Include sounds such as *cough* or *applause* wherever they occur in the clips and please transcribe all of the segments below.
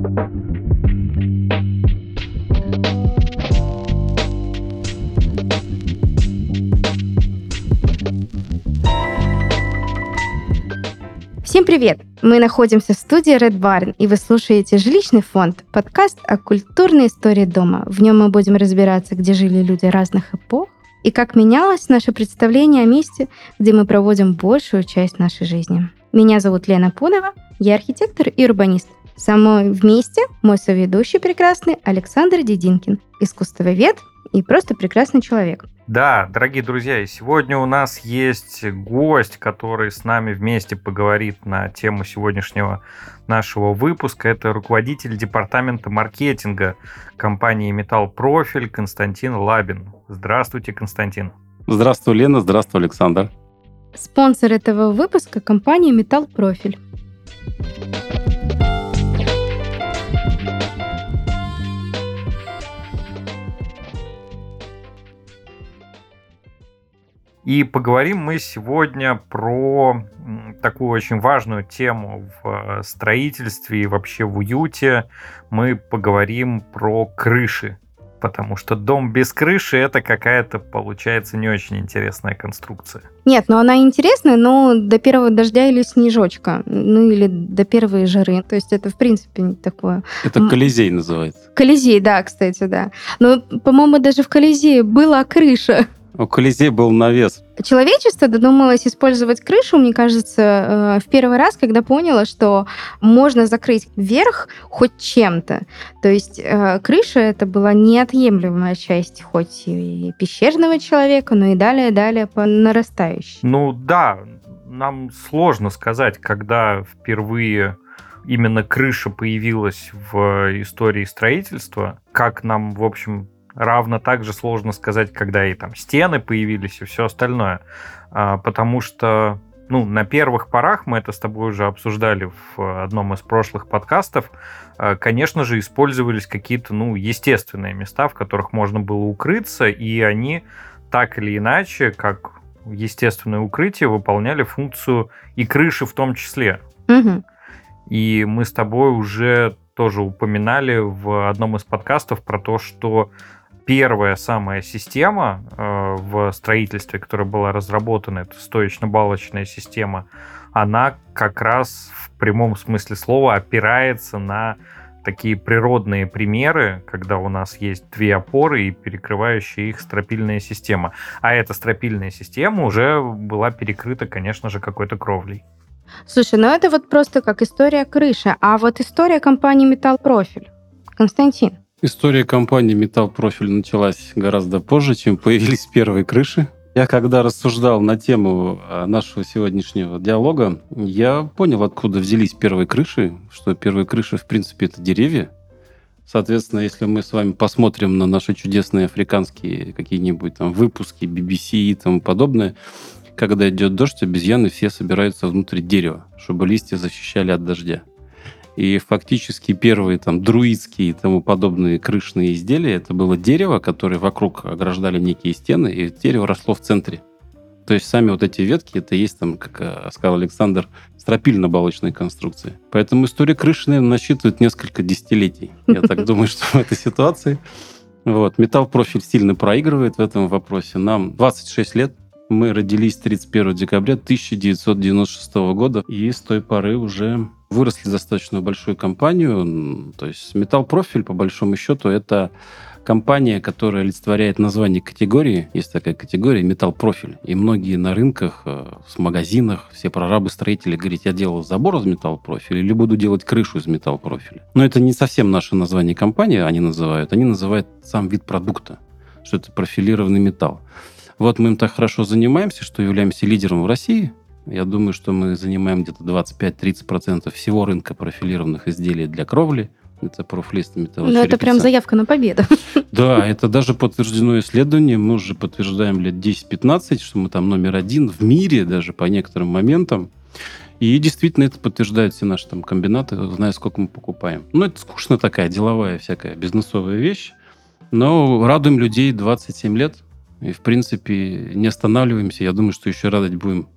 Всем привет! Мы находимся в студии Red Barn, и вы слушаете «Жилищный фонд» — подкаст о культурной истории дома. В нем мы будем разбираться, где жили люди разных эпох, и как менялось наше представление о месте, где мы проводим большую часть нашей жизни. Меня зовут Лена Пунова, я архитектор и урбанист. Со мной вместе мой соведущий прекрасный Александр Дединкин, искусствовед и просто прекрасный человек. Да, дорогие друзья, сегодня у нас есть гость, который с нами вместе поговорит на тему сегодняшнего нашего выпуска. Это руководитель департамента маркетинга компании Металл Профиль Константин Лабин. Здравствуйте, Константин. Здравствуй, Лена. Здравствуй, Александр. Спонсор этого выпуска – компания Металл Профиль. И поговорим мы сегодня про такую очень важную тему в строительстве и вообще в уюте. Мы поговорим про крыши. Потому что дом без крыши это какая-то, получается, не очень интересная конструкция. Нет, но она интересная, но до первого дождя или снежочка, ну или до первой жары. То есть это, в принципе, не такое. Это Колизей называется. Колизей, да, кстати, да. Но, по-моему, даже в Колизее была крыша. У Колизея был навес. Человечество додумалось использовать крышу, мне кажется, э, в первый раз, когда поняло, что можно закрыть верх хоть чем-то. То есть э, крыша это была неотъемлемая часть хоть и пещерного человека, но и далее-далее по нарастающей. Ну да, нам сложно сказать, когда впервые именно крыша появилась в истории строительства, как нам, в общем, равно также сложно сказать, когда и там стены появились и все остальное. А, потому что ну, на первых порах, мы это с тобой уже обсуждали в одном из прошлых подкастов, а, конечно же, использовались какие-то, ну, естественные места, в которых можно было укрыться, и они так или иначе, как естественное укрытие, выполняли функцию и крыши в том числе. Угу. И мы с тобой уже тоже упоминали в одном из подкастов про то, что первая самая система э, в строительстве, которая была разработана, это стоечно-балочная система, она как раз в прямом смысле слова опирается на такие природные примеры, когда у нас есть две опоры и перекрывающая их стропильная система. А эта стропильная система уже была перекрыта, конечно же, какой-то кровлей. Слушай, ну это вот просто как история крыши, а вот история компании Металл Профиль. Константин. История компании Металл Профиль началась гораздо позже, чем появились первые крыши. Я когда рассуждал на тему а, нашего сегодняшнего диалога, я понял, откуда взялись первые крыши, что первые крыши, в принципе, это деревья. Соответственно, если мы с вами посмотрим на наши чудесные африканские какие-нибудь там выпуски BBC и тому подобное, когда идет дождь, обезьяны все собираются внутрь дерева, чтобы листья защищали от дождя. И фактически первые там друидские и тому подобные крышные изделия это было дерево, которое вокруг ограждали некие стены, и дерево росло в центре. То есть сами вот эти ветки, это есть там, как э, сказал Александр, стропильно-балочные конструкции. Поэтому история крыши, наверное, насчитывает несколько десятилетий. Я так *laughs* думаю, что в этой ситуации. Вот. Металл профиль сильно проигрывает в этом вопросе. Нам 26 лет, мы родились 31 декабря 1996 года, и с той поры уже выросли достаточно большую компанию. То есть Металл Профиль, по большому счету, это компания, которая олицетворяет название категории. Есть такая категория Металл Профиль. И многие на рынках, э, в магазинах, все прорабы-строители говорят, я делал забор из Металл Профиля или буду делать крышу из Металл Профиля. Но это не совсем наше название компании, они называют. Они называют сам вид продукта, что это профилированный металл. Вот мы им так хорошо занимаемся, что являемся лидером в России. Я думаю, что мы занимаем где-то 25-30% всего рынка профилированных изделий для кровли. Это профлист металлочерепица. Ну, это прям заявка на победу. *laughs* Да, это даже подтверждено исследованием. Мы уже подтверждаем лет 10-15, что мы там номер один в мире даже по некоторым моментам. И действительно это подтверждают все наши там комбинаты, зная, сколько мы покупаем. Ну, это скучно такая деловая всякая бизнесовая вещь. Но радуем людей 27 лет. И, в принципе, не останавливаемся. Я думаю, что еще радовать будем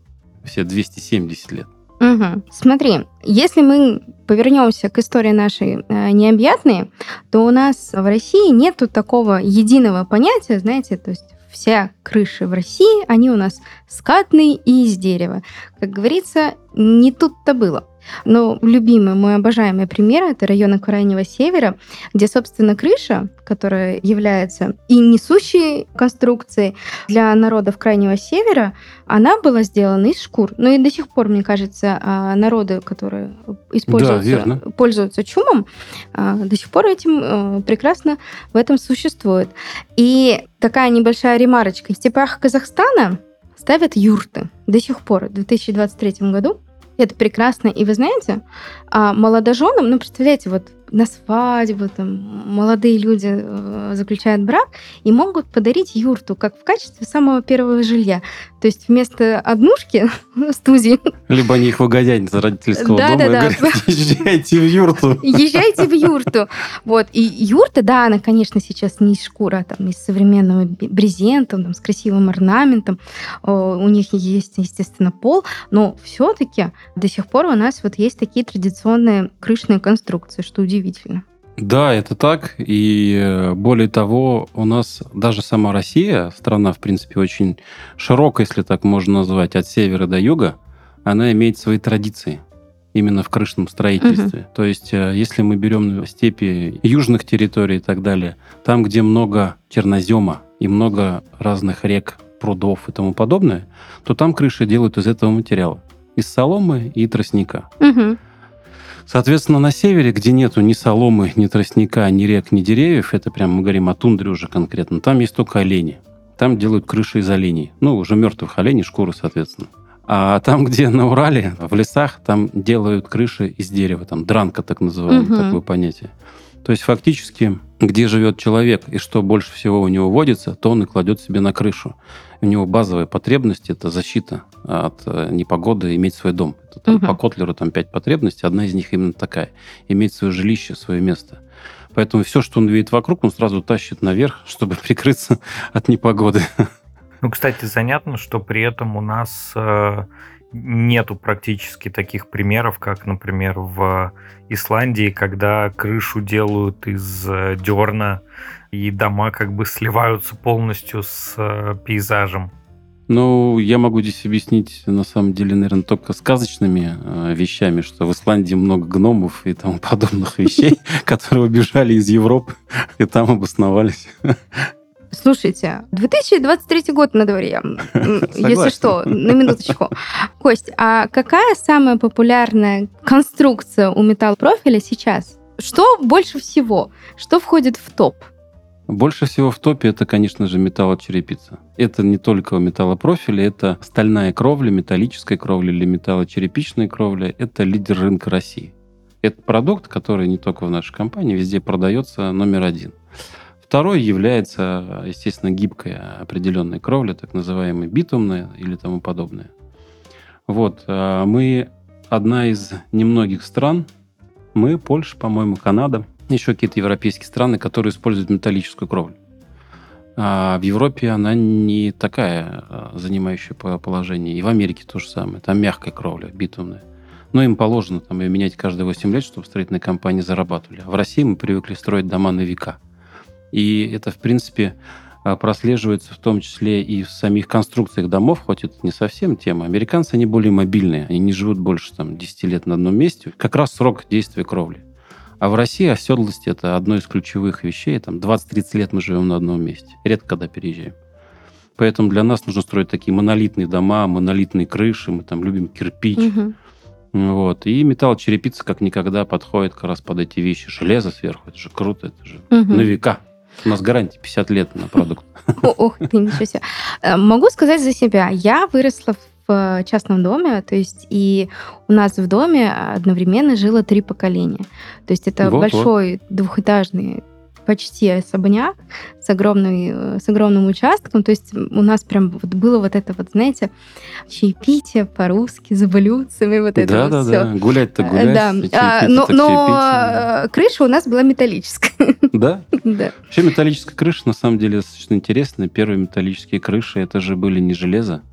все 270 лет. Угу. Смотри, если мы повернемся к истории нашей э, необъятной, то у нас в России нету такого единого понятия, знаете, то есть все крыши в России, они у нас скатные и из дерева. Как говорится, не тут-то было. Но любимый мой обожаемый пример — это район Крайнего Севера, где, собственно, крыша, которая является и несущей конструкцией для народов Крайнего Севера, она была сделана из шкур. Ну и до сих пор, мне кажется, а, народы, которые используются, да, пользуются чумом, а, до сих пор этим э, прекрасно в этом существует. И такая небольшая ремарочка. В степях Казахстана ставят юрты до сих пор, в 2023 году. Это прекрасно. И вы знаете, а молодоженам, ну, представляете, вот на свадьбу там молодые люди э, заключают брак и могут подарить юрту как в качестве самого первого жилья. То есть вместо однушки *laughs* студии... Либо они их выгоняют из родительского да, дома да, и да. говорят, езжайте в юрту. Езжайте в юрту. Вот. И юрта, да, она, конечно, сейчас не из шкуры, а там из современного брезента, там, с красивым орнаментом. У них есть, естественно, пол, но все-таки до сих пор у нас вот есть такие традиционные крышные конструкции, что удивительно. Да, это так. И э, более того, у нас даже сама Россия, страна, в принципе, очень широкая, если так можно назвать, от севера до юга, она имеет свои традиции именно в крышном строительстве. Угу. То есть, э, если мы берем степи южных территорий и так далее, там, где много чернозема и много разных рек, прудов и тому подобное, то там крыши делают из этого материала. Из соломы и тростника. Угу. Соответственно, на севере, где нету ни соломы, ни тростника, ни рек, ни деревьев, это прям мы говорим о тундре уже конкретно, там есть только олени. Там делают крыши из оленей. Ну, уже мертвых оленей, шкуры, соответственно. А там, где на Урале, в лесах, там делают крыши из дерева, там дранка так называемое, угу. такое понятие. То есть фактически, где живет человек и что больше всего у него водится, то он и кладет себе на крышу. У него базовая потребность – это защита от э, непогоды, иметь свой дом. Это, там, угу. По Котлеру там пять потребностей, одна из них именно такая – иметь свое жилище, свое место. Поэтому все, что он видит вокруг, он сразу тащит наверх, чтобы *laughs* прикрыться от непогоды. Ну, кстати, занятно, что при этом у нас э, нету практически таких примеров, как, например, в Исландии, когда крышу делают из э, дерна, и дома как бы сливаются полностью с э, пейзажем. Ну, я могу здесь объяснить, на самом деле, наверное, только сказочными э, вещами, что в Исландии много гномов и тому подобных вещей, *laughs* которые убежали из Европы и там обосновались. *laughs* Слушайте, 2023 год на дворе, если что, на минуточку. *laughs* Кость, а какая самая популярная конструкция у металлопрофиля сейчас? Что больше всего? Что входит в топ? Больше всего в топе это, конечно же, металлочерепица. Это не только металлопрофили, это стальная кровля, металлическая кровля или металлочерепичная кровля. Это лидер рынка России. Это продукт, который не только в нашей компании, везде продается номер один. Второй является, естественно, гибкая определенная кровля, так называемая битумная или тому подобное. Вот, а мы одна из немногих стран, мы, Польша, по-моему, Канада, еще какие-то европейские страны, которые используют металлическую кровлю. А в Европе она не такая, а, занимающая положение. И в Америке то же самое. Там мягкая кровля, битумная. Но им положено там ее менять каждые 8 лет, чтобы строительные компании зарабатывали. А в России мы привыкли строить дома на века. И это, в принципе, а, прослеживается в том числе и в самих конструкциях домов, хоть это не совсем тема. Американцы, они более мобильные, они не живут больше там, 10 лет на одном месте. Как раз срок действия кровли. А в России оседлость – это одно из ключевых вещей. Там 20-30 лет мы живем на одном месте. Редко когда переезжаем. Поэтому для нас нужно строить такие монолитные дома, монолитные крыши. Мы там любим кирпич. Угу. Вот. И металл черепица как никогда подходит как раз под эти вещи. Железо сверху, это же круто, это же угу. на века. У нас гарантия 50 лет на продукт. Ох ты, ничего себе. Э, могу сказать за себя. Я выросла в частном доме, то есть и у нас в доме одновременно жило три поколения. То есть это вот, большой вот. двухэтажный почти особняк с, огромной, с огромным участком. То есть у нас прям вот было вот это вот, знаете, чаепитие по-русски, за блюдцами, вот это да, вот да, все. Да, гулять-то гулять. Да. А, но но крыша у нас была металлическая. *laughs* Да? Да. Вообще металлическая крыша, на самом деле, достаточно интересная. Первые металлические крыши, это же были не железо.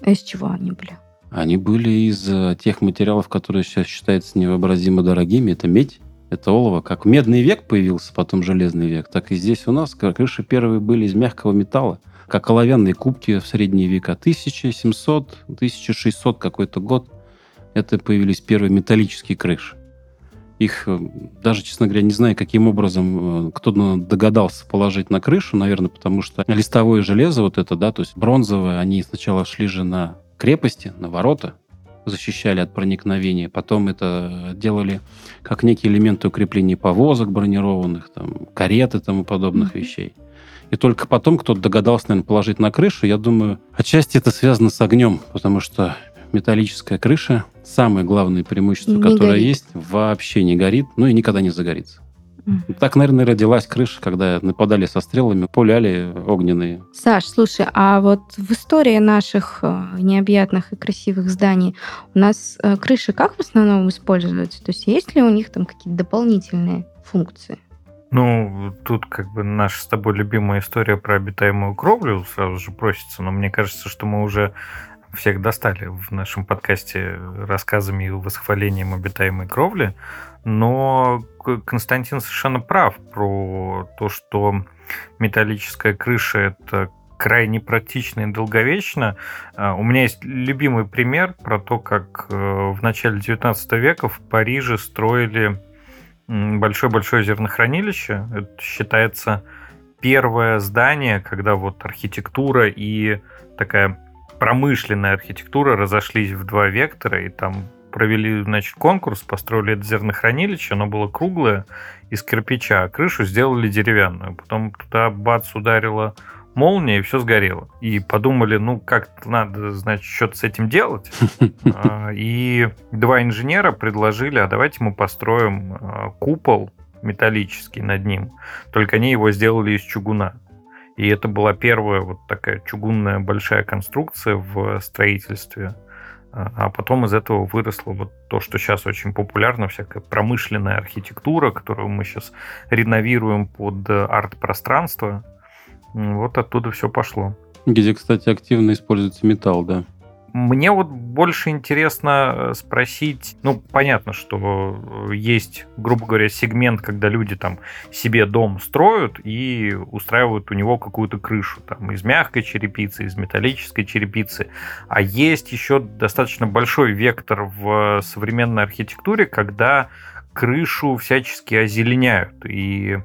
А из чего они были? они были из э, тех материалов, которые сейчас считаются невообразимо дорогими. Это медь, это олово. Как медный век появился, потом железный век, так и здесь у нас крыши первые были из мягкого металла, как оловянные кубки в средние века. 1700, 1600 какой-то год. Это появились первые металлические крыши. Их э, даже, честно говоря, не знаю, каким образом э, кто-то догадался положить на крышу, наверное, потому что листовое железо вот это, да, то есть бронзовое, они сначала шли же на крепости, на ворота, защищали от проникновения. Потом это делали как некие элементы укрепления повозок бронированных, там, карет и тому подобных mm-hmm. вещей. И только потом кто-то догадался, наверное, положить на крышу. Я думаю, отчасти это связано с огнем, потому что металлическая крыша, самое главное преимущество, не которое горит. есть, вообще не горит, ну и никогда не загорится. Mm. Так, наверное, родилась крыша, когда нападали со стрелами, пуляли огненные. Саш, слушай, а вот в истории наших э, необъятных и красивых зданий у нас э, крыши как в основном используются? То есть есть ли у них там какие-то дополнительные функции? Ну, тут как бы наша с тобой любимая история про обитаемую кровлю сразу же просится, но мне кажется, что мы уже всех достали в нашем подкасте рассказами и восхвалением обитаемой кровли, но Константин совершенно прав про то, что металлическая крыша – это крайне практично и долговечно. А, у меня есть любимый пример про то, как э, в начале 19 века в Париже строили большое-большое зернохранилище. Это считается первое здание, когда вот архитектура и такая промышленная архитектура разошлись в два вектора, и там провели, значит, конкурс, построили это зернохранилище, оно было круглое, из кирпича, а крышу сделали деревянную. Потом туда бац ударила молния, и все сгорело. И подумали, ну, как надо, значит, что-то с этим делать. *laughs* А, и два инженера предложили, а давайте мы построим а, купол металлический над ним. Только они его сделали из чугуна. И это была первая вот такая чугунная большая конструкция в строительстве. А, потом из этого выросло вот то, что сейчас очень популярно, всякая промышленная архитектура, которую мы сейчас реновируем под арт-пространство. Вот оттуда все пошло. Где, кстати, активно используется металл, да. Мне вот больше интересно э, спросить, ну, понятно, что э, есть, грубо говоря, сегмент, когда люди там себе дом строят и устраивают у него какую-то крышу, там, из мягкой черепицы, из металлической черепицы. А есть еще достаточно большой вектор в современной архитектуре, когда крышу всячески озеленяют и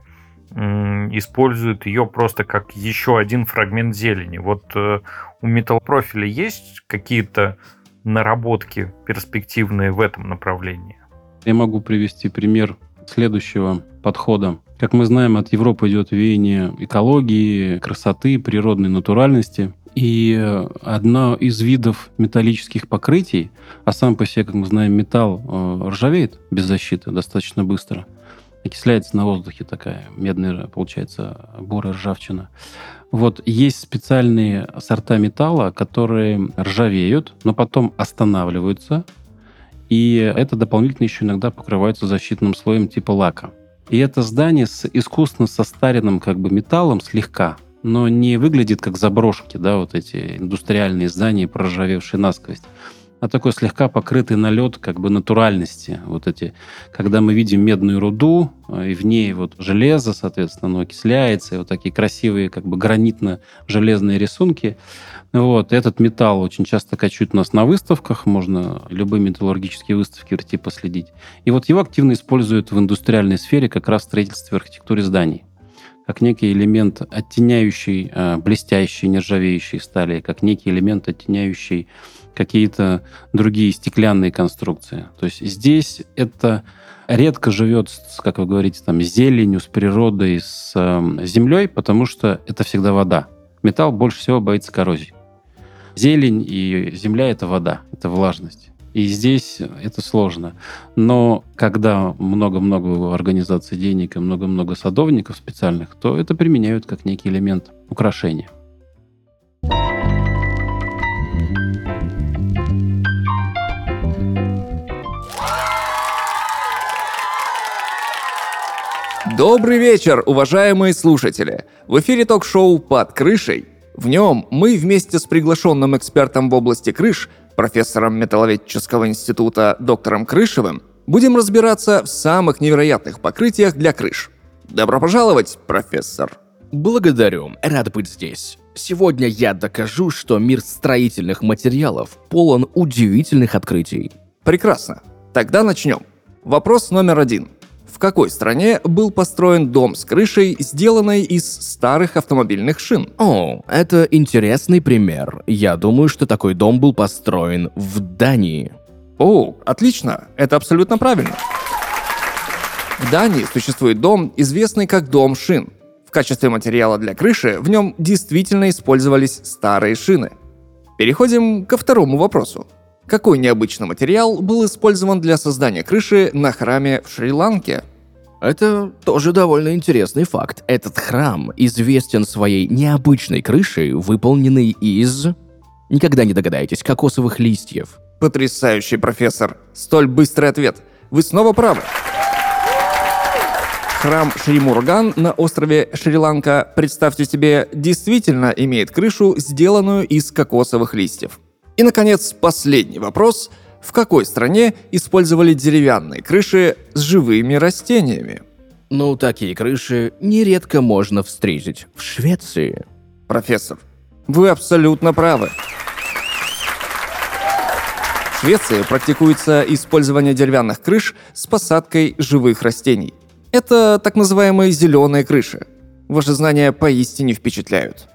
используют ее просто как еще один фрагмент зелени. Вот э, у металлпрофиля есть какие-то наработки перспективные в этом направлении? Я могу привести пример следующего подхода. Как мы знаем, от Европы идет веяние экологии, красоты, природной натуральности. И одно из видов металлических покрытий, а сам по себе, как мы знаем, металл э, ржавеет без защиты достаточно быстро – окисляется на воздухе такая медная, получается, бурая ржавчина. Вот есть специальные сорта металла, которые ржавеют, но потом останавливаются, и это дополнительно еще иногда покрывается защитным слоем типа лака. И это здание с искусственно состаренным как бы металлом слегка, но не выглядит как заброшки, да, вот эти индустриальные здания, проржавевшие насквозь а такой слегка покрытый налет как бы натуральности. Вот эти, когда мы видим медную руду, э, и в ней вот железо, соответственно, оно окисляется, и вот такие красивые как бы гранитно-железные рисунки. Вот, этот металл очень часто качают у нас на выставках, можно любые металлургические выставки в типа последить. И вот его активно используют в индустриальной сфере как раз в строительстве и архитектуре зданий как некий элемент оттеняющий э, блестящий, нержавеющий стали, как некий элемент оттеняющий какие-то другие стеклянные конструкции. То есть здесь это редко живет, как вы говорите, там, с зеленью, с природой, с э, землей, потому что это всегда вода. Металл больше всего боится коррозии. Зелень и земля — это вода, это влажность. И здесь это сложно. Но когда много-много организаций денег и много-много садовников специальных, то это применяют как некий элемент украшения. Добрый вечер, уважаемые слушатели! В эфире ток-шоу «Под крышей». В нем мы вместе с приглашенным экспертом в области крыш, профессором Металловедческого института доктором Крышевым, будем разбираться в самых невероятных покрытиях для крыш. Добро пожаловать, профессор! Благодарю, рад быть здесь. Сегодня я докажу, что мир строительных материалов полон удивительных открытий. Прекрасно. Тогда начнем. Вопрос номер один. В какой стране был построен дом с крышей, сделанной из старых автомобильных шин? О, это интересный пример. Я думаю, что такой дом был построен в Дании. О, отлично, это абсолютно правильно. В Дании существует дом, известный как дом шин. В качестве материала для крыши в нем действительно использовались старые шины. Переходим ко второму вопросу. Какой необычный материал был использован для создания крыши на храме в Шри-Ланке? Это тоже довольно интересный факт. Этот храм известен своей необычной крышей, выполненной из... Никогда не догадаетесь, кокосовых листьев. Потрясающий профессор. Столь быстрый ответ. Вы снова правы. Храм Шримурган на острове Шри-Ланка, представьте себе, действительно имеет крышу, сделанную из кокосовых листьев. И, наконец, последний вопрос. В какой стране использовали деревянные крыши с живыми растениями? Ну, такие крыши нередко можно встретить в Швеции. Профессор, вы абсолютно правы. В Швеции практикуется использование деревянных крыш с посадкой живых растений. Это так называемые зеленые крыши. Ваши знания поистине впечатляют.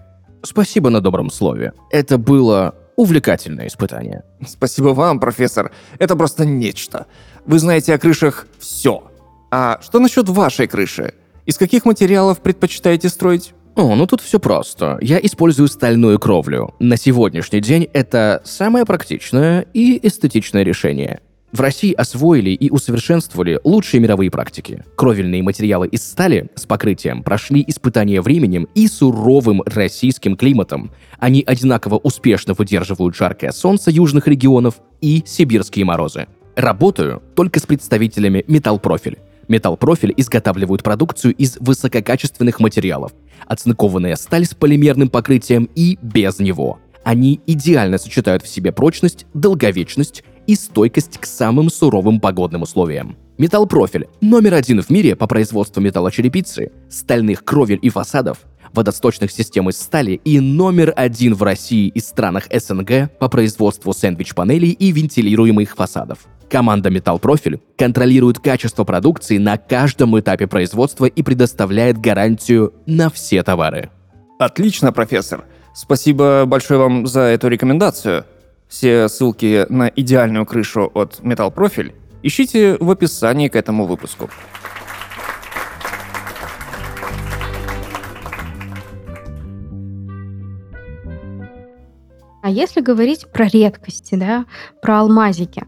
Спасибо на добром слове. Это было увлекательное испытание. Спасибо вам, профессор. Это просто нечто. Вы знаете о крышах все. А что насчет вашей крыши? Из каких материалов предпочитаете строить? О, ну тут все просто. Я использую стальную кровлю. На сегодняшний день это самое практичное и эстетичное решение. В России освоили и усовершенствовали лучшие мировые практики. Кровельные материалы из стали с покрытием прошли испытания временем и суровым российским климатом. Они одинаково успешно выдерживают жаркое солнце южных регионов и сибирские морозы. Работаю только с представителями Металлпрофиль. Металлпрофиль изготавливают продукцию из высококачественных материалов, оцинкованная сталь с полимерным покрытием и без него. Они идеально сочетают в себе прочность, долговечность и стойкость к самым суровым погодным условиям. Металлпрофиль – номер один в мире по производству металлочерепицы, стальных кровель и фасадов, водосточных систем из стали и номер один в России и странах СНГ по производству сэндвич-панелей и вентилируемых фасадов. Команда Металлпрофиль контролирует качество продукции на каждом этапе производства и предоставляет гарантию на все товары. Отлично, профессор. Спасибо большое вам за эту рекомендацию. Все ссылки на идеальную крышу от Metal Profile ищите в описании к этому выпуску. А если говорить про редкости, да, про алмазики,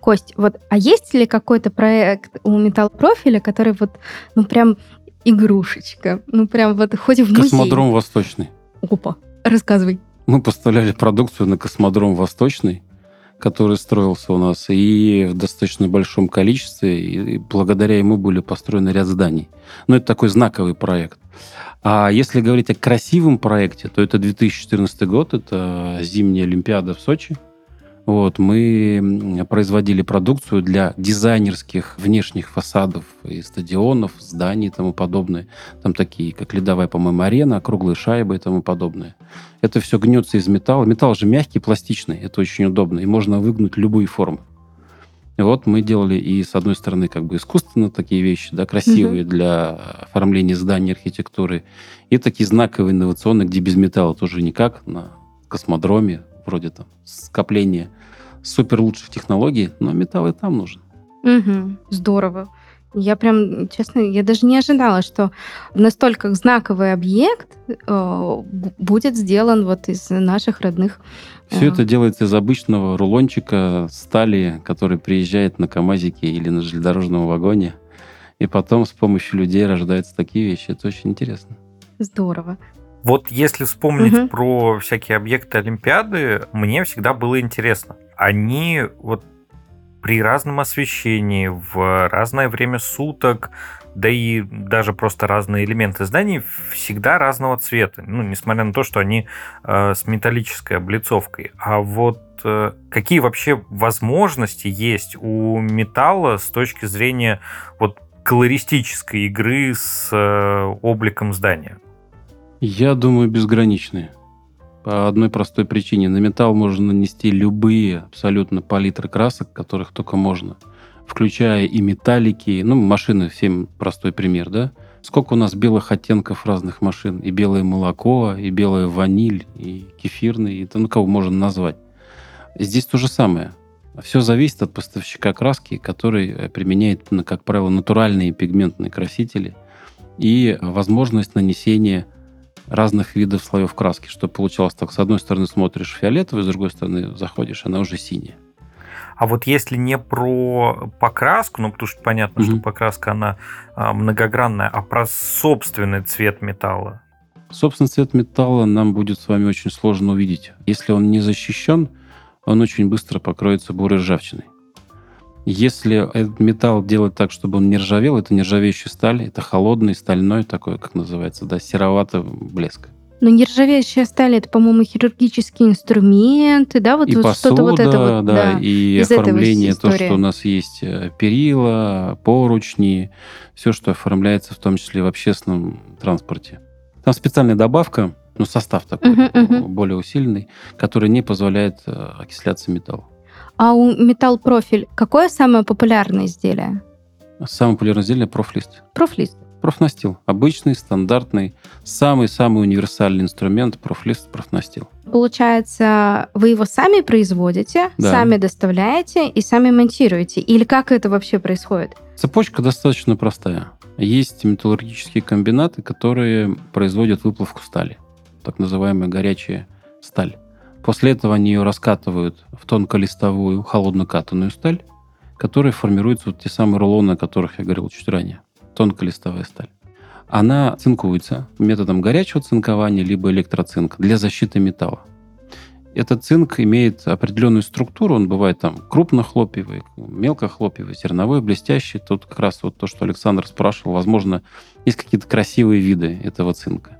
Кость, вот, а есть ли какой-то проект у Металл Профиля, который вот, ну прям игрушечка, ну прям вот хоть в музей? Космодром Восточный. Опа, рассказывай. Мы поставляли продукцию на космодром Восточный, который строился у нас, и в достаточно большом количестве, и благодаря ему были построены ряд зданий. Но это такой знаковый проект. А если говорить о красивом проекте, то это 2014 год, это зимняя Олимпиада в Сочи – вот, мы производили продукцию для дизайнерских внешних фасадов и стадионов, зданий и тому подобное. Там такие, как ледовая, по-моему, арена, круглые шайбы и тому подобное. Это все гнется из металла. Металл же мягкий, пластичный. Это очень удобно. И можно выгнуть любые формы. И вот мы делали и, с одной стороны, как бы искусственно такие вещи, да, красивые угу. для оформления зданий, архитектуры, и такие знаковые, инновационные, где без металла тоже никак, на космодроме, вроде там скопления супер лучших технологий, но металл и там нужен. Угу, здорово. Я прям, честно, я даже не ожидала, что настолько знаковый объект э, будет сделан вот из наших родных. Э... Все это делается из обычного рулончика стали, который приезжает на КАМАЗике или на железнодорожном вагоне. И потом с помощью людей рождаются такие вещи. Это очень интересно. Здорово. Вот если вспомнить угу. про всякие объекты Олимпиады, мне всегда было интересно. Они вот при разном освещении, в разное время суток, да и даже просто разные элементы зданий всегда разного цвета, ну, несмотря на то, что они э, с металлической облицовкой. А вот э, какие вообще возможности есть у металла с точки зрения вот колористической игры с э, обликом здания? Я думаю, безграничные. По одной простой причине. На металл можно нанести любые абсолютно палитры красок, которых только можно. Включая и металлики. Ну, машины, всем простой пример, да? Сколько у нас белых оттенков разных машин. И белое молоко, и белая ваниль, и кефирный, и ну, кого можно назвать. Здесь то же самое. Все зависит от поставщика краски, который э, применяет, как правило, натуральные пигментные красители и возможность нанесения разных видов слоев краски, что получалось так. С одной стороны смотришь фиолетовый, с другой стороны заходишь, она уже синяя. А вот если не про покраску, ну потому что понятно, mm-hmm. что покраска она а, многогранная, а про собственный цвет металла. Собственный цвет металла нам будет с вами очень сложно увидеть. Если он не защищен, он очень быстро покроется бурой ржавчиной. Если этот металл делать так, чтобы он не ржавел, это нержавеющая сталь, это холодный, стальной такой, как называется, да, сероватый блеск. Но нержавеющая сталь это, по-моему, хирургические инструменты, да, вот, и вот посуда, что-то вот это вот, да, да и оформление, то, что у нас есть э, перила, поручни, все, что оформляется в том числе в общественном транспорте. Там специальная добавка, ну, состав такой, uh-huh, uh-huh. более усиленный, который не позволяет э, окисляться металлу. А у металл профиль какое самое популярное изделие? Самое популярное изделие профлист. Профлист. Профнастил. Обычный, стандартный, самый-самый универсальный инструмент профлист, профнастил. Получается, вы его сами производите, да. сами доставляете и сами монтируете? Или как это вообще происходит? Цепочка достаточно простая. Есть металлургические комбинаты, которые производят выплавку стали, так называемая горячая сталь. После этого они ее раскатывают в тонколистовую холоднокатанную сталь, которая формируется вот те самые рулоны, о которых я говорил чуть ранее. Тонколистовая сталь. Она цинкуется методом горячего цинкования либо электроцинк для защиты металла. Этот цинк имеет определенную структуру, он бывает там крупнохлопьевый, мелкохлопьевый, зерновой, блестящий. Тут как раз вот то, что Александр спрашивал, возможно, есть какие-то красивые виды этого цинка.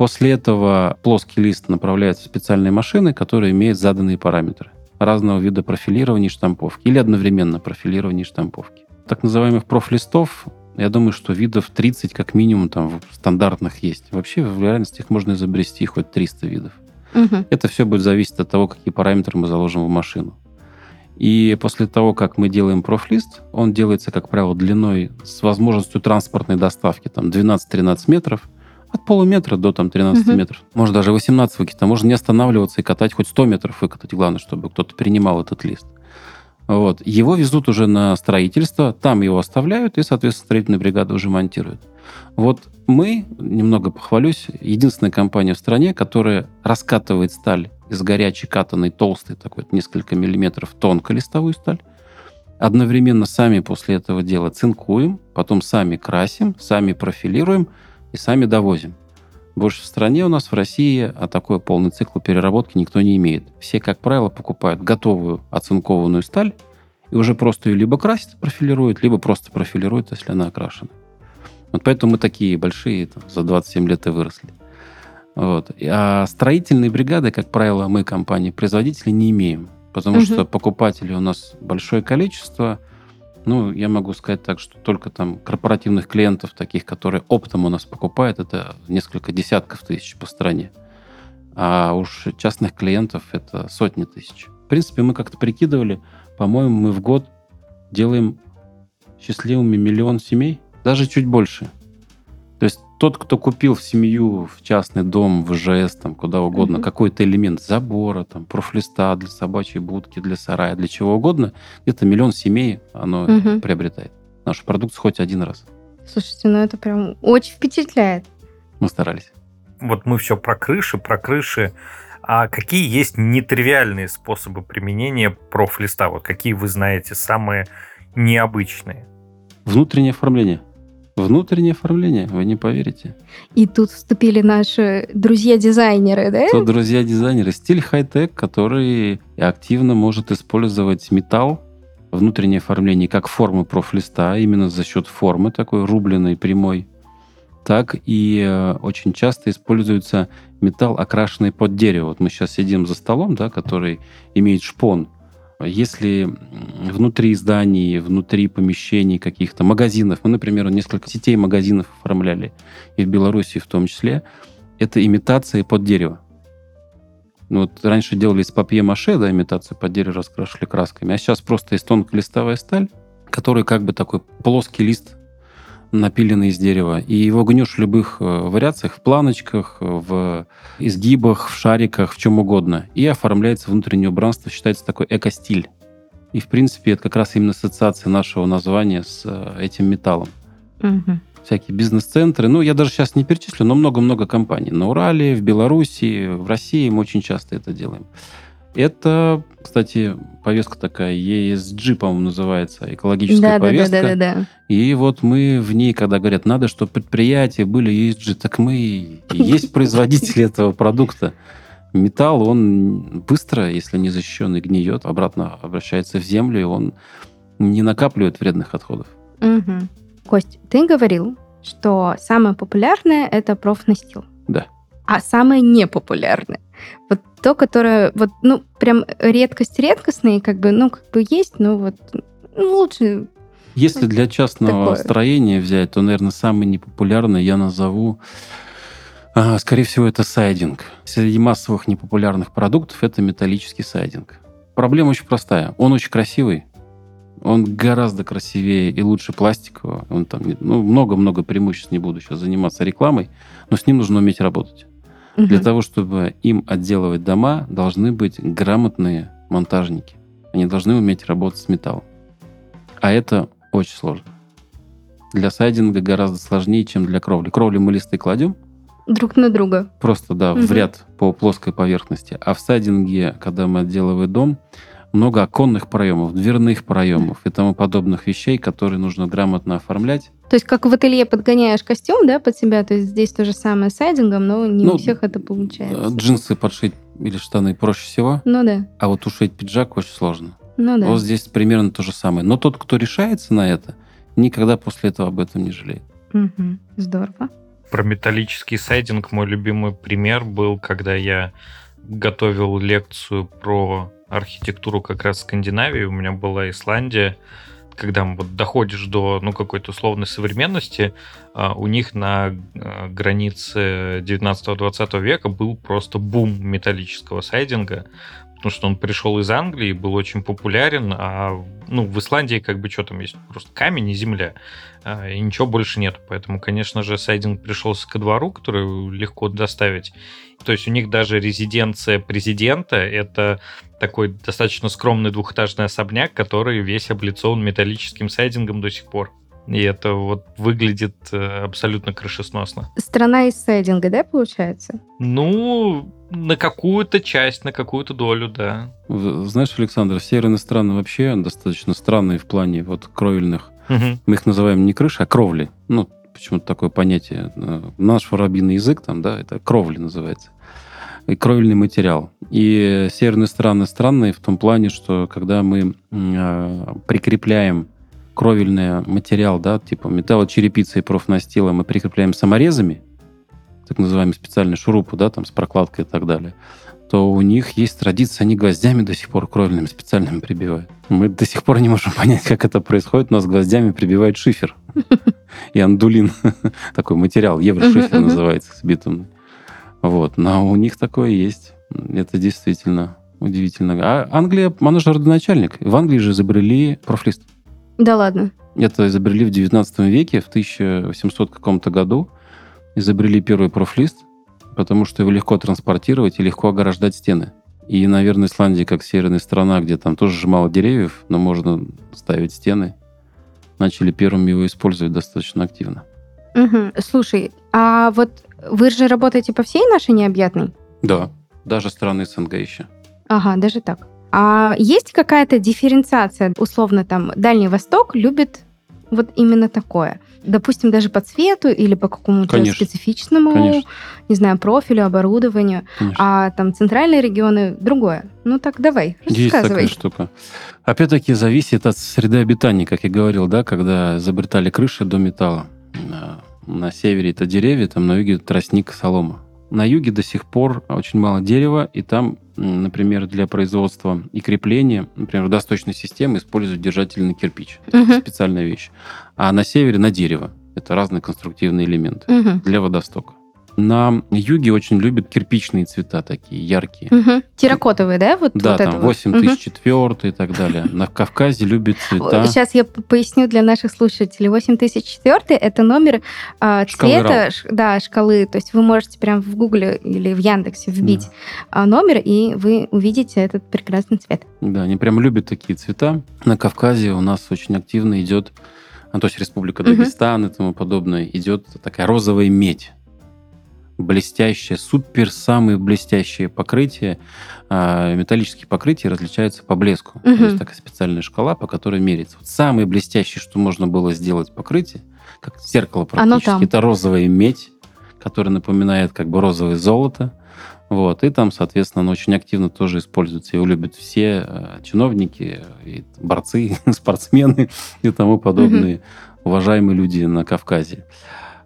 После этого плоский лист направляется в специальные машины, которые имеют заданные параметры разного вида профилирования и штамповки или одновременно профилирования и штамповки. Так называемых профлистов, я думаю, что видов 30 как минимум там стандартных есть. Вообще в реальности их можно изобрести хоть 300 видов. Угу. Это все будет зависеть от того, какие параметры мы заложим в машину. И после того, как мы делаем профлист, он делается, как правило, длиной с возможностью транспортной доставки там 12-13 метров – от полуметра до там 13 угу. метров. Можно даже 18 выкатить. А можно не останавливаться и катать хоть 100 метров выкатать. Главное, чтобы кто-то принимал этот лист. Вот. Его везут уже на строительство, там его оставляют, и, соответственно, строительная бригада уже монтирует. Вот мы, немного похвалюсь, единственная компания в стране, которая раскатывает сталь из горячей катанной толстой, такой несколько миллиметров, тонколистовую сталь, одновременно сами после этого дела цинкуем, потом сами красим, сами профилируем – и сами довозим. Больше в стране у нас, в России, а такой полный цикл переработки никто не имеет. Все, как правило, покупают готовую оцинкованную сталь и уже просто ее либо красят, профилируют, либо просто профилируют, если она окрашена. Вот поэтому мы такие большие, там, за 27 лет и выросли. Вот. А строительные бригады, как правило, мы, компании-производители, не имеем. Потому угу. что покупателей у нас большое количество – ну, я могу сказать так, что только там корпоративных клиентов, таких, которые оптом у нас покупают, это несколько десятков тысяч по стране. А уж частных клиентов это сотни тысяч. В принципе, мы как-то прикидывали, по-моему, мы в год делаем счастливыми миллион семей, даже чуть больше – то есть тот, кто купил в семью, в частный дом, в ЖС, там, куда угодно, mm-hmm. какой-то элемент забора, там, профлиста для собачьей будки, для сарая, для чего угодно, где-то миллион семей оно mm-hmm. приобретает. Нашу продукцию хоть один раз. Слушайте, ну это прям очень впечатляет. Мы старались. Вот мы все про крыши, про крыши. А какие есть нетривиальные способы применения профлиста? Вот какие вы знаете самые необычные? Внутреннее оформление. Внутреннее оформление, вы не поверите. И тут вступили наши друзья-дизайнеры, да? Тут друзья-дизайнеры. Стиль хай-тек, который активно может использовать металл внутреннее оформление как формы профлиста, именно за счет формы такой рубленой, прямой, так и э, очень часто используется металл, окрашенный под дерево. Вот мы сейчас сидим за столом, да, который имеет шпон. Если внутри зданий, внутри помещений каких-то магазинов, мы, например, несколько сетей магазинов оформляли, и в Беларуси в том числе, это имитация под дерево. Ну, вот раньше делали из папье-маше, да, имитацию под дерево раскрашивали красками, а сейчас просто из тонколистовая сталь, который как бы такой плоский лист напиленный из дерева. И его гнешь в любых э, вариациях, в планочках, в изгибах, в шариках, в чем угодно. И оформляется внутреннее убранство, считается такой эко-стиль. И, в принципе, это как раз именно ассоциация нашего названия с э, этим металлом. Угу. Всякие бизнес-центры. Ну, я даже сейчас не перечислю, но много-много компаний. На Урале, в Беларуси, в России мы очень часто это делаем. Это, кстати, повестка такая, ESG, по-моему, называется, экологическая Да, да, да, повестка. да, да, да. И вот мы в ней, когда говорят, надо, чтобы предприятия были ESG, так мы и есть *laughs* производители этого продукта. Металл, он быстро, если не защищенный, гниет, обратно обращается в землю, и он не накапливает вредных отходов. Мгм. Кость, ты говорил, что самое популярное это профнастил. Да. А самое непопулярное. Вот то, которое вот, ну, прям редкость редкостные, как бы, ну, как бы есть, но вот ну, лучше. Если для частного Такое. строения взять, то, наверное, самый непопулярный я назову, а, скорее всего, это сайдинг. Среди массовых непопулярных продуктов это металлический сайдинг. Проблема очень простая. Он очень красивый, он гораздо красивее и лучше пластикового. Он там, ну, много-много преимуществ, не буду сейчас заниматься рекламой, но с ним нужно уметь работать. Для Мгм. того, чтобы им отделывать дома, должны быть грамотные монтажники. Они должны уметь работать с металлом. А это очень сложно. Для сайдинга гораздо сложнее, чем для кровли. Кровли мы листы кладем, Друг на друга. просто, да, в Мгм. ряд по плоской поверхности. А в сайдинге, когда мы отделываем дом, много оконных проемов, дверных проемов и тому подобных вещей, которые нужно грамотно оформлять. То есть как в ателье подгоняешь костюм, да, под себя, то есть здесь то же самое с сайдингом, но не Ну, у всех это Э, получается. Джинсы подшить или штаны проще всего, Ну да, а вот ушить пиджак очень сложно. ну да. Вот здесь примерно то же самое. Но тот, кто решается на это, никогда после этого об этом не жалеет. Мгм. Здорово. Про металлический сайдинг мой любимый пример был, когда я готовил лекцию про архитектуру как раз Скандинавии. У меня была Исландия. Когда вот доходишь до ну, какой-то условной современности, а, у них на а, границе 19-20 века был просто бум металлического сайдинга, потому что он пришел из Англии, был очень популярен, а ну, в Исландии как бы что там есть? Просто камень и земля а, и ничего больше нет. Поэтому, конечно же, сайдинг пришелся ко двору, который легко доставить. То есть у них даже резиденция президента — это такой достаточно скромный двухэтажный особняк, который весь облицован металлическим сайдингом до сих пор. И это вот выглядит э, абсолютно крышесносно. Страна из сайдинга, да, получается? Ну, на какую-то часть, на какую-то долю, да. Знаешь, Александр, северные страны вообще достаточно странные в плане вот кровельных. Мгм. Мы их называем не крыши, а кровли. Ну, почему-то такое понятие. Э, Наш воробьиный язык там, да, это кровли называется. И кровельный материал. И северные страны странные в том плане, что когда мы э, прикрепляем кровельный материал, да, типа металлочерепицы и профнастила, мы прикрепляем саморезами, так называемые специальные шурупы, да, там с прокладкой и так далее, то у них есть традиция, они гвоздями до сих пор кровельными специальными прибивают. Мы до сих пор не можем *laughs* понять, как это происходит. У нас гвоздями прибивают шифер *laughs* и андулин. *laughs* Такой материал, еврошифер называется, с битумный. Вот, но у них такое есть. Это действительно удивительно. А Англия, она же родоначальник. В Англии же изобрели профлист. Да ладно. Это изобрели в 19 веке, в 1800 каком-то году. Изобрели первый профлист, потому что его легко транспортировать и легко ограждать стены. И, наверное, Исландия, как северная страна, где там тоже же мало деревьев, но можно ставить стены, начали первыми его использовать достаточно активно. Мгм. Слушай, а вот вы же работаете по всей нашей необъятной? Да, даже страны СНГ еще. Ага, даже так. А есть какая-то дифференциация? Условно, там, Дальний Восток любит Вот именно такое. Допустим, даже по цвету или по какому-то специфичному, Конечно. не знаю, профилю, оборудованию. Конечно. А там центральные регионы другое. Ну так давай, Есть такая рассказывай. штука. Опять-таки зависит от среды обитания, как я говорил, да, когда изобретали крыши до металла. На, севере это деревья, там на юге тростник, солома. На юге до сих пор очень мало дерева, и там, например, для производства и крепления, например, водосточной системы используют держательный кирпич. Мгм, Специальная вещь. А на севере на дерево. Это разные конструктивные элементы мгм, для водостока. На юге очень любят кирпичные цвета такие, яркие. мгм. Терракотовые, да? Вот, Да, вот там это вот? 8004 и так далее. На Кавказе любят цвета. Сейчас я поясню для наших слушателей. 8004 это номер Шкалы цвета, ш- да, шкалы. То есть вы можете прям в Гугле или в Яндексе вбить а, номер, и вы увидите этот прекрасный цвет. Да, они прям любят такие цвета. На Кавказе у нас очень активно идет, а, то есть Республика. Дагестан и тому подобное, идет такая розовая медь. Блестящее, супер самые блестящие покрытия. А, Металлические покрытия различаются по блеску. Мгм. Есть такая специальная шкала, по которой меряется. Вот самое блестящее, что можно было сделать покрытие, как зеркало практически, это розовая медь, которая напоминает как бы розовое золото. Вот, и там, соответственно, оно очень активно тоже используется. Его любят все э, чиновники, и борцы, *laughs* спортсмены и тому подобные уважаемые люди на Кавказе.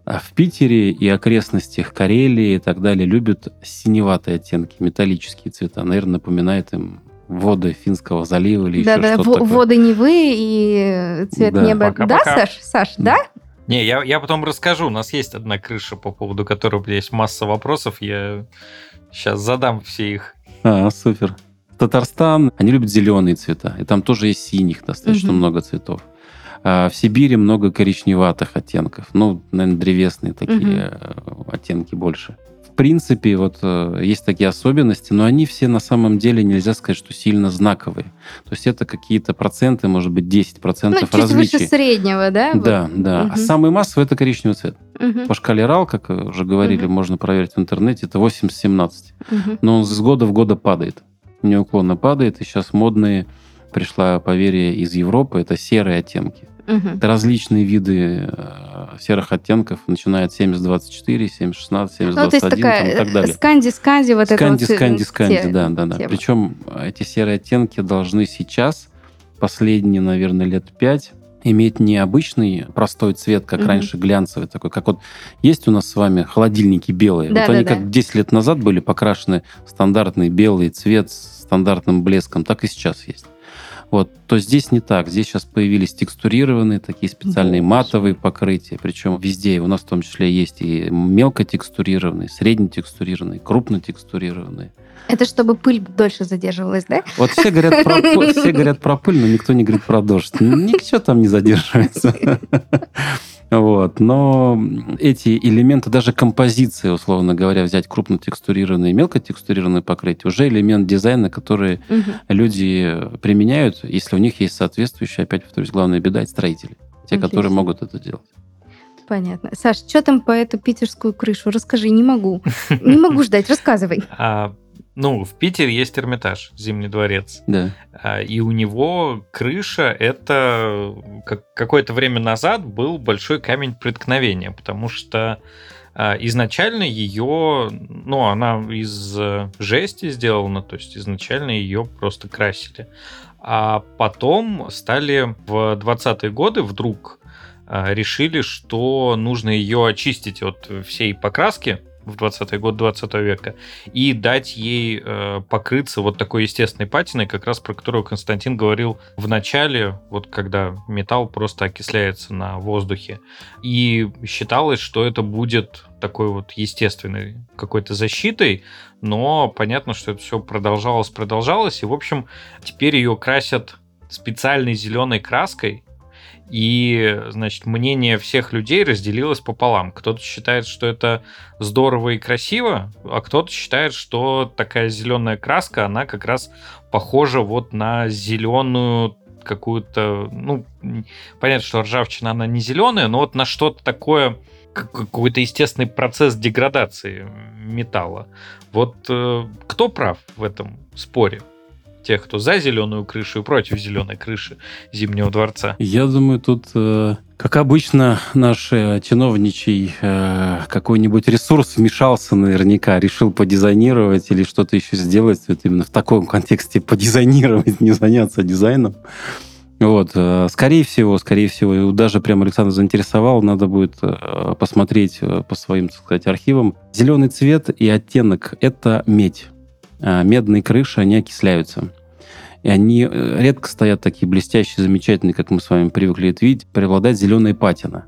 А в Питере и окрестностях Карелии и так далее любят синеватые оттенки, металлические цвета. Наверное, напоминает им воды Финского залива или еще Да-да, что-то во- такое. воды Невы и цвет Да. неба. Пока-пока. Да, Саш? Саш, да? Не, я, я потом расскажу. У нас есть одна крыша, по поводу которой есть масса вопросов. Я сейчас задам все их. А, супер. Татарстан, они любят зеленые цвета. И там тоже есть синих достаточно Мгм. много цветов. А в Сибири много коричневатых оттенков. Ну, наверное, древесные такие э, оттенки больше. В принципе, вот э, есть такие особенности, но они все на самом деле нельзя сказать, что сильно знаковые. То есть это какие-то проценты, может быть, 10% Ну, чуть выше различий. среднего, да? Вот. Да, да. А самый массовый это коричневый цвет. Мгм, По шкале РАЛ, как уже говорили, Мгм. можно проверить в интернете, это 80-17 мгм. но он с года в года падает. Неуклонно падает, и сейчас модные пришла поверье из Европы, это серые оттенки. Мгм. Это различные виды э, серых оттенков, начиная от 70-24, 70-16, 70-21 Ну, там, и так далее. сканди-сканди, вот это Сканди, вот э, сканди, сканди, те- да, да, да. тема. Причем эти серые оттенки должны сейчас, последние, наверное, лет пять, иметь не обычный простой цвет, как Мгм. раньше, глянцевый такой, как вот есть у нас с вами холодильники белые. Да, вот да, они да. как 10 лет назад были покрашены стандартный белый цвет с стандартным блеском, так и сейчас есть. Вот, то здесь не так. Здесь сейчас появились текстурированные такие специальные Вот. матовые покрытия. Причем везде у нас в том числе есть и мелко текстурированные, средне текстурированные, крупно текстурированные. Это чтобы пыль дольше задерживалась, да? Вот все говорят про все говорят про пыль, но никто не говорит про дождь. Ничего там не задерживается. Вот. Но эти элементы, даже композиции, условно говоря, взять крупно текстурированные и мелко текстурированные покрытия, уже элемент дизайна, который Мгм. люди применяют, если у них есть соответствующие, опять повторюсь, главная беда, это строители. Те, которые могут это делать. Понятно. Саш, что там по эту питерскую крышу? Расскажи, не могу. Не могу ждать, рассказывай. Ну, в Питере есть Эрмитаж, Зимний дворец. Да. А, И у него крыша это как- какое-то время назад был большой камень преткновения, потому что а, изначально ее, ну, она из э, жести сделана, то есть изначально ее просто красили. А потом стали в 20-е годы вдруг а, решили, что нужно ее очистить от всей покраски в 20-й год 20 века и дать ей э, покрыться вот такой естественной патиной, как раз про которую Константин говорил в начале, вот когда металл просто окисляется на воздухе. И считалось, что это будет такой вот естественной какой-то защитой, но понятно, что это все продолжалось, продолжалось, и, в общем, теперь ее красят специальной зеленой краской, и, значит, мнение всех людей разделилось пополам. Кто-то считает, что это здорово и красиво, а кто-то считает, что такая зеленая краска, она как раз похожа вот на зеленую какую-то, ну, понятно, что ржавчина, она не зеленая, но вот на что-то такое, как- какой-то естественный процесс деградации металла. Вот э, кто прав в этом споре? Тех, кто за зеленую крышу и против зеленой крыши Зимнего дворца? Я думаю, тут, э, как обычно, наш э, чиновничий э, какой-нибудь ресурс вмешался наверняка, решил подизайнировать или что-то еще сделать, вот именно в таком контексте подизайнировать, не заняться дизайном. Вот, скорее всего, скорее всего, даже прям Александр заинтересовал, надо будет посмотреть по своим, так сказать, архивам. Зеленый цвет и оттенок – это медь. А медные крыши, они окисляются. И они редко стоят такие блестящие, замечательные, как мы с вами привыкли это видеть, преобладает зеленая патина.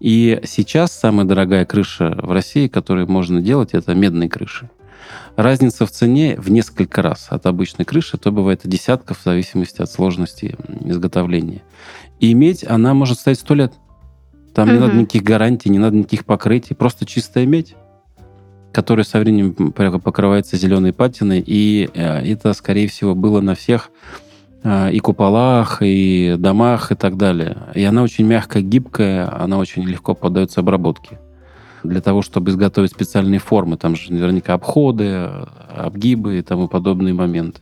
И сейчас самая дорогая крыша в России, которую можно делать, это медные крыши. Разница в цене в несколько раз от обычной крыши, то бывает десятков в зависимости от сложности изготовления. И медь, она может стоять сто лет. Там угу. не надо никаких гарантий, не надо никаких покрытий, просто чистая медь, которая со временем покрывается зеленой патиной, и э, это, скорее всего, было на всех э, и куполах, и домах, и так далее. И она очень мягкая, гибкая, она очень легко поддается обработке для того, чтобы изготовить специальные формы. Там же наверняка обходы, обгибы и тому подобные моменты.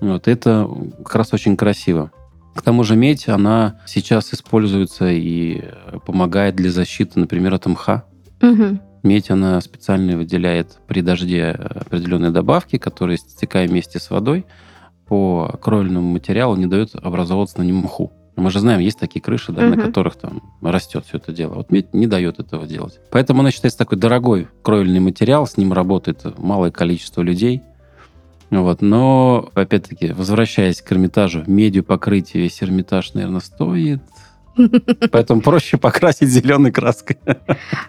Вот это как раз очень красиво. К тому же медь, она сейчас используется и помогает для защиты, например, от мха. Угу. Медь, она специально выделяет при дожде определенные добавки, которые, стекая вместе с водой, по кровельному материалу не дают образовываться на нем мху. Мы же знаем, есть такие крыши, да, угу. на которых там растет все это дело. Вот медь не дает этого делать. Поэтому она считается такой дорогой кровельный материал, с ним работает малое количество людей. Вот. Но, опять-таки, возвращаясь к Эрмитажу, медью покрыть весь Эрмитаж, наверное, стоит. Поэтому проще покрасить зеленой краской.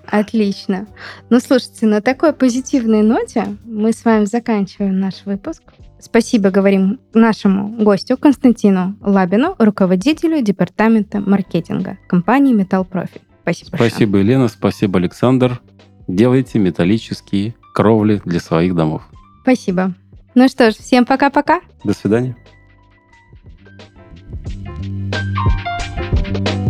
Отлично. Ну, слушайте, на такой позитивной ноте мы с вами заканчиваем наш выпуск. Спасибо говорим нашему гостю Константину Лабину, руководителю департамента маркетинга компании Metal Profit. Спасибо. Спасибо, большое. Елена. Спасибо, Александр. Делайте металлические кровли для своих домов. Спасибо. Ну что ж, всем пока-пока. До свидания. thank you Bye.